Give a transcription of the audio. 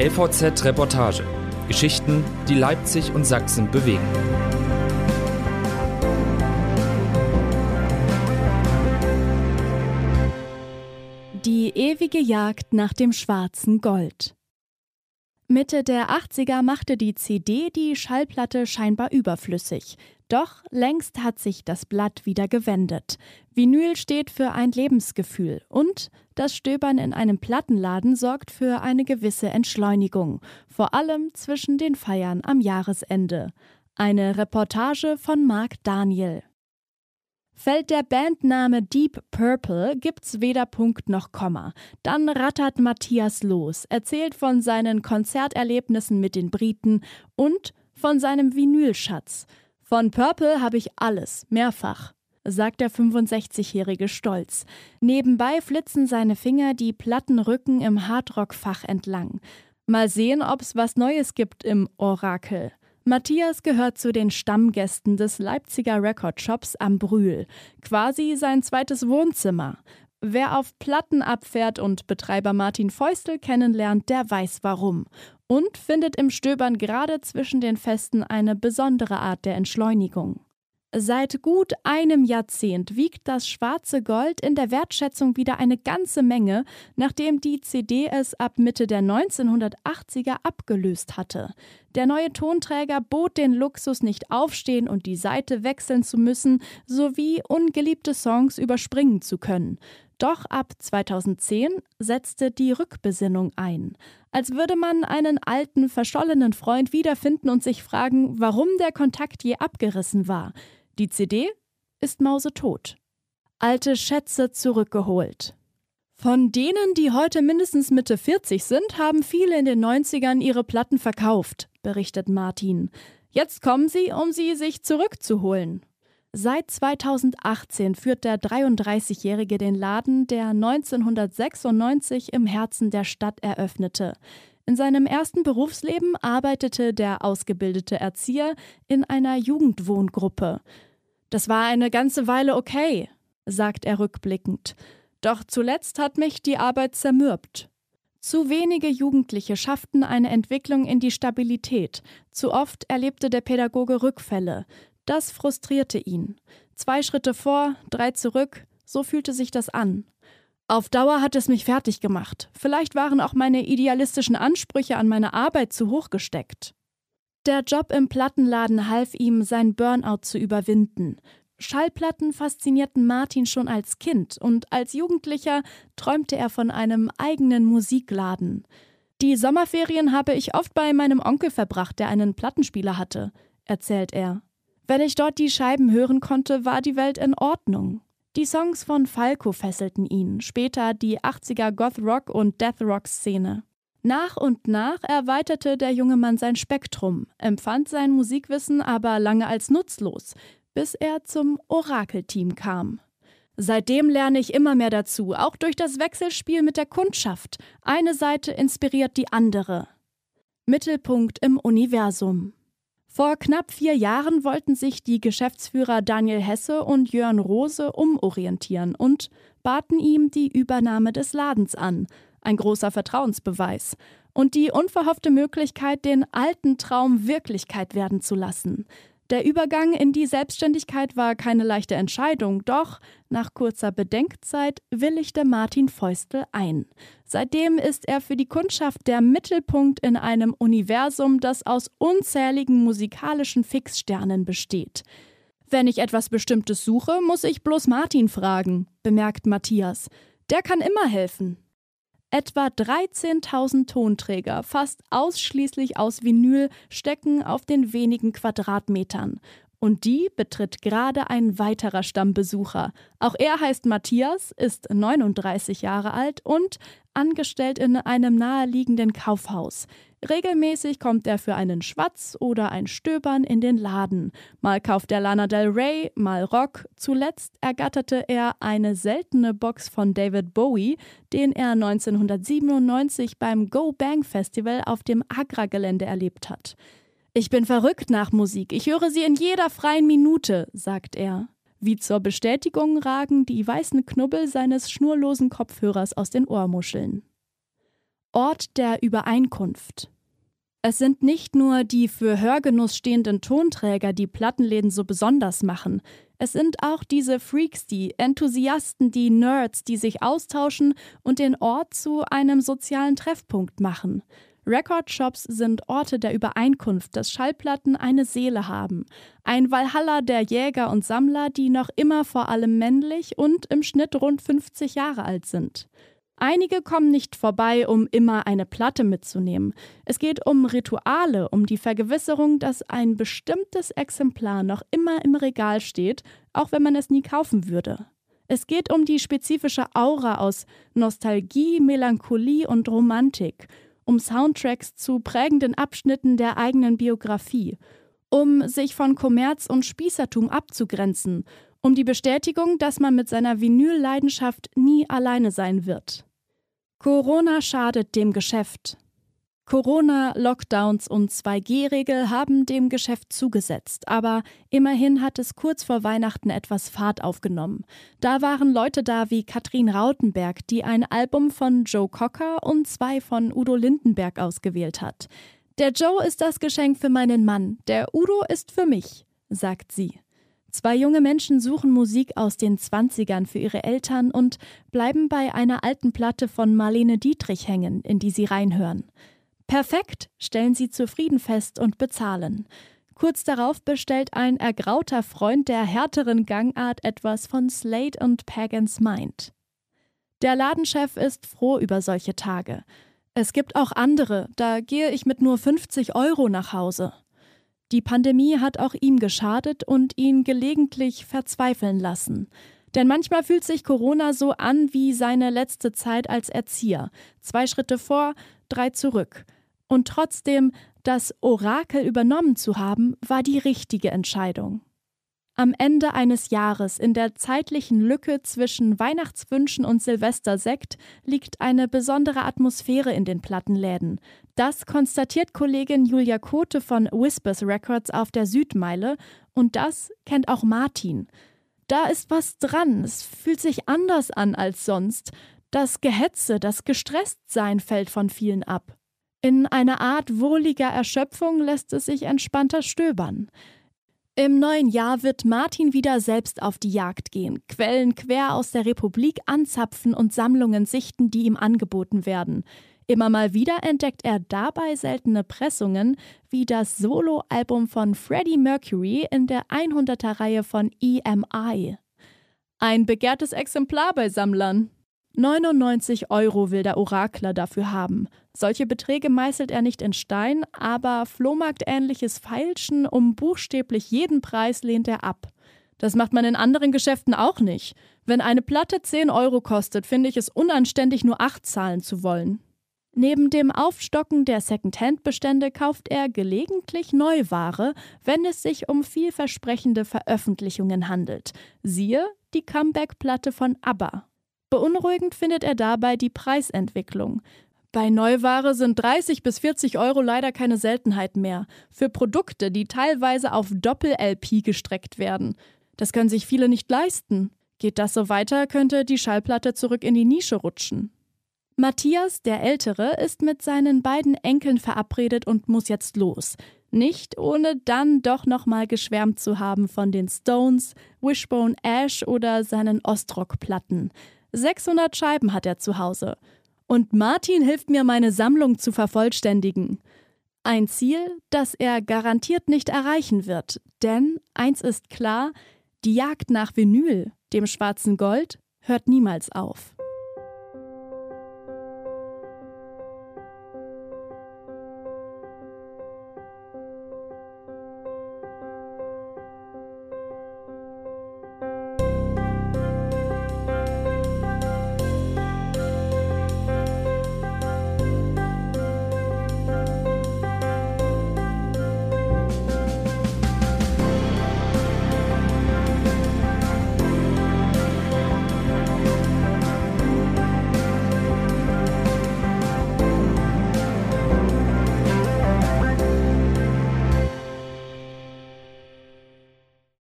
LVZ Reportage. Geschichten, die Leipzig und Sachsen bewegen. Die ewige Jagd nach dem schwarzen Gold. Mitte der 80er machte die CD die Schallplatte scheinbar überflüssig. Doch längst hat sich das Blatt wieder gewendet. Vinyl steht für ein Lebensgefühl und das Stöbern in einem Plattenladen sorgt für eine gewisse Entschleunigung, vor allem zwischen den Feiern am Jahresende. Eine Reportage von Marc Daniel. Fällt der Bandname Deep Purple, gibt's weder Punkt noch Komma. Dann rattert Matthias los, erzählt von seinen Konzerterlebnissen mit den Briten und von seinem Vinylschatz. Von Purple habe ich alles, mehrfach, sagt der 65-Jährige stolz. Nebenbei flitzen seine Finger die platten Rücken im Hardrock-Fach entlang. Mal sehen, ob's was Neues gibt im Orakel. Matthias gehört zu den Stammgästen des Leipziger Recordshops am Brühl, quasi sein zweites Wohnzimmer. Wer auf Platten abfährt und Betreiber Martin Feustel kennenlernt, der weiß warum und findet im Stöbern gerade zwischen den Festen eine besondere Art der Entschleunigung. Seit gut einem Jahrzehnt wiegt das schwarze Gold in der Wertschätzung wieder eine ganze Menge, nachdem die CD es ab Mitte der 1980er abgelöst hatte. Der neue Tonträger bot den Luxus, nicht aufstehen und die Seite wechseln zu müssen, sowie ungeliebte Songs überspringen zu können. Doch ab 2010 setzte die Rückbesinnung ein. Als würde man einen alten, verschollenen Freund wiederfinden und sich fragen, warum der Kontakt je abgerissen war. Die CD ist mausetot. Alte Schätze zurückgeholt. Von denen, die heute mindestens Mitte 40 sind, haben viele in den 90ern ihre Platten verkauft, berichtet Martin. Jetzt kommen sie, um sie sich zurückzuholen. Seit 2018 führt der 33-Jährige den Laden, der 1996 im Herzen der Stadt eröffnete. In seinem ersten Berufsleben arbeitete der ausgebildete Erzieher in einer Jugendwohngruppe. Das war eine ganze Weile okay, sagt er rückblickend. Doch zuletzt hat mich die Arbeit zermürbt. Zu wenige Jugendliche schafften eine Entwicklung in die Stabilität. Zu oft erlebte der Pädagoge Rückfälle. Das frustrierte ihn. Zwei Schritte vor, drei zurück, so fühlte sich das an. Auf Dauer hat es mich fertig gemacht. Vielleicht waren auch meine idealistischen Ansprüche an meine Arbeit zu hoch gesteckt. Der Job im Plattenladen half ihm, sein Burnout zu überwinden. Schallplatten faszinierten Martin schon als Kind und als Jugendlicher träumte er von einem eigenen Musikladen. Die Sommerferien habe ich oft bei meinem Onkel verbracht, der einen Plattenspieler hatte, erzählt er. Wenn ich dort die Scheiben hören konnte, war die Welt in Ordnung. Die Songs von Falco fesselten ihn, später die 80er Goth-Rock- und Death-Rock-Szene. Nach und nach erweiterte der junge Mann sein Spektrum, empfand sein Musikwissen aber lange als nutzlos, bis er zum Orakelteam kam. Seitdem lerne ich immer mehr dazu, auch durch das Wechselspiel mit der Kundschaft. Eine Seite inspiriert die andere. Mittelpunkt im Universum. Vor knapp vier Jahren wollten sich die Geschäftsführer Daniel Hesse und Jörn Rose umorientieren und baten ihm die Übernahme des Ladens an, ein großer Vertrauensbeweis, und die unverhoffte Möglichkeit, den alten Traum Wirklichkeit werden zu lassen. Der Übergang in die Selbstständigkeit war keine leichte Entscheidung, doch nach kurzer Bedenkzeit willigte Martin Feustel ein. Seitdem ist er für die Kundschaft der Mittelpunkt in einem Universum, das aus unzähligen musikalischen Fixsternen besteht. Wenn ich etwas Bestimmtes suche, muss ich bloß Martin fragen, bemerkt Matthias. Der kann immer helfen. Etwa 13.000 Tonträger, fast ausschließlich aus Vinyl, stecken auf den wenigen Quadratmetern. Und die betritt gerade ein weiterer Stammbesucher. Auch er heißt Matthias, ist 39 Jahre alt und angestellt in einem naheliegenden Kaufhaus. Regelmäßig kommt er für einen Schwatz oder ein Stöbern in den Laden. Mal kauft er Lana Del Rey, mal Rock. Zuletzt ergatterte er eine seltene Box von David Bowie, den er 1997 beim Go Bang Festival auf dem Agra-Gelände erlebt hat. Ich bin verrückt nach Musik. Ich höre sie in jeder freien Minute, sagt er. Wie zur Bestätigung ragen die weißen Knubbel seines schnurlosen Kopfhörers aus den Ohrmuscheln. Ort der Übereinkunft. Es sind nicht nur die für Hörgenuss stehenden Tonträger, die Plattenläden so besonders machen. Es sind auch diese Freaks, die Enthusiasten, die Nerds, die sich austauschen und den Ort zu einem sozialen Treffpunkt machen. Recordshops sind Orte der Übereinkunft, dass Schallplatten eine Seele haben. Ein Valhalla der Jäger und Sammler, die noch immer vor allem männlich und im Schnitt rund 50 Jahre alt sind. Einige kommen nicht vorbei, um immer eine Platte mitzunehmen. Es geht um Rituale, um die Vergewisserung, dass ein bestimmtes Exemplar noch immer im Regal steht, auch wenn man es nie kaufen würde. Es geht um die spezifische Aura aus Nostalgie, Melancholie und Romantik, um Soundtracks zu prägenden Abschnitten der eigenen Biografie, um sich von Kommerz und Spießertum abzugrenzen, um die Bestätigung, dass man mit seiner Vinylleidenschaft nie alleine sein wird. Corona schadet dem Geschäft. Corona, Lockdowns und 2G-Regel haben dem Geschäft zugesetzt, aber immerhin hat es kurz vor Weihnachten etwas Fahrt aufgenommen. Da waren Leute da wie Katrin Rautenberg, die ein Album von Joe Cocker und zwei von Udo Lindenberg ausgewählt hat. Der Joe ist das Geschenk für meinen Mann, der Udo ist für mich, sagt sie. Zwei junge Menschen suchen Musik aus den Zwanzigern für ihre Eltern und bleiben bei einer alten Platte von Marlene Dietrich hängen, in die sie reinhören. Perfekt, stellen sie zufrieden fest und bezahlen. Kurz darauf bestellt ein ergrauter Freund der härteren Gangart etwas von Slade und Pagans Mind. Der Ladenchef ist froh über solche Tage. Es gibt auch andere, da gehe ich mit nur 50 Euro nach Hause. Die Pandemie hat auch ihm geschadet und ihn gelegentlich verzweifeln lassen. Denn manchmal fühlt sich Corona so an wie seine letzte Zeit als Erzieher. Zwei Schritte vor, drei zurück. Und trotzdem, das Orakel übernommen zu haben, war die richtige Entscheidung. Am Ende eines Jahres, in der zeitlichen Lücke zwischen Weihnachtswünschen und Silvestersekt, liegt eine besondere Atmosphäre in den Plattenläden. Das konstatiert Kollegin Julia Kote von Whispers Records auf der Südmeile und das kennt auch Martin. Da ist was dran, es fühlt sich anders an als sonst. Das Gehetze, das Gestresstsein fällt von vielen ab. In einer Art wohliger Erschöpfung lässt es sich entspannter stöbern. Im neuen Jahr wird Martin wieder selbst auf die Jagd gehen, Quellen quer aus der Republik anzapfen und Sammlungen sichten, die ihm angeboten werden. Immer mal wieder entdeckt er dabei seltene Pressungen, wie das Soloalbum von Freddie Mercury in der 100er-Reihe von EMI. Ein begehrtes Exemplar bei Sammlern. 99 Euro will der Orakler dafür haben. Solche Beträge meißelt er nicht in Stein, aber Flohmarktähnliches Feilschen um buchstäblich jeden Preis lehnt er ab. Das macht man in anderen Geschäften auch nicht. Wenn eine Platte 10 Euro kostet, finde ich es unanständig, nur 8 zahlen zu wollen. Neben dem Aufstocken der Second-Hand-Bestände kauft er gelegentlich Neuware, wenn es sich um vielversprechende Veröffentlichungen handelt. Siehe die Comeback-Platte von ABBA. Beunruhigend findet er dabei die Preisentwicklung. Bei Neuware sind 30 bis 40 Euro leider keine Seltenheit mehr. Für Produkte, die teilweise auf Doppel-LP gestreckt werden. Das können sich viele nicht leisten. Geht das so weiter, könnte die Schallplatte zurück in die Nische rutschen. Matthias, der Ältere, ist mit seinen beiden Enkeln verabredet und muss jetzt los. Nicht ohne dann doch nochmal geschwärmt zu haben von den Stones, Wishbone Ash oder seinen Ostrock-Platten. 600 Scheiben hat er zu Hause. Und Martin hilft mir, meine Sammlung zu vervollständigen. Ein Ziel, das er garantiert nicht erreichen wird, denn eins ist klar, die Jagd nach Vinyl, dem schwarzen Gold, hört niemals auf.